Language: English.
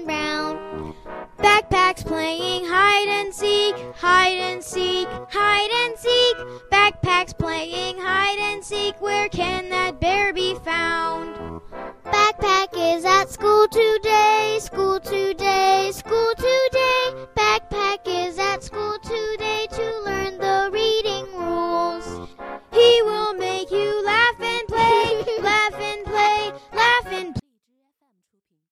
and Brown. Backpacks playing hide and seek, hide and seek, hide and seek. Backpacks playing hide and seek. Where can that bear be found? Backpack is at school today.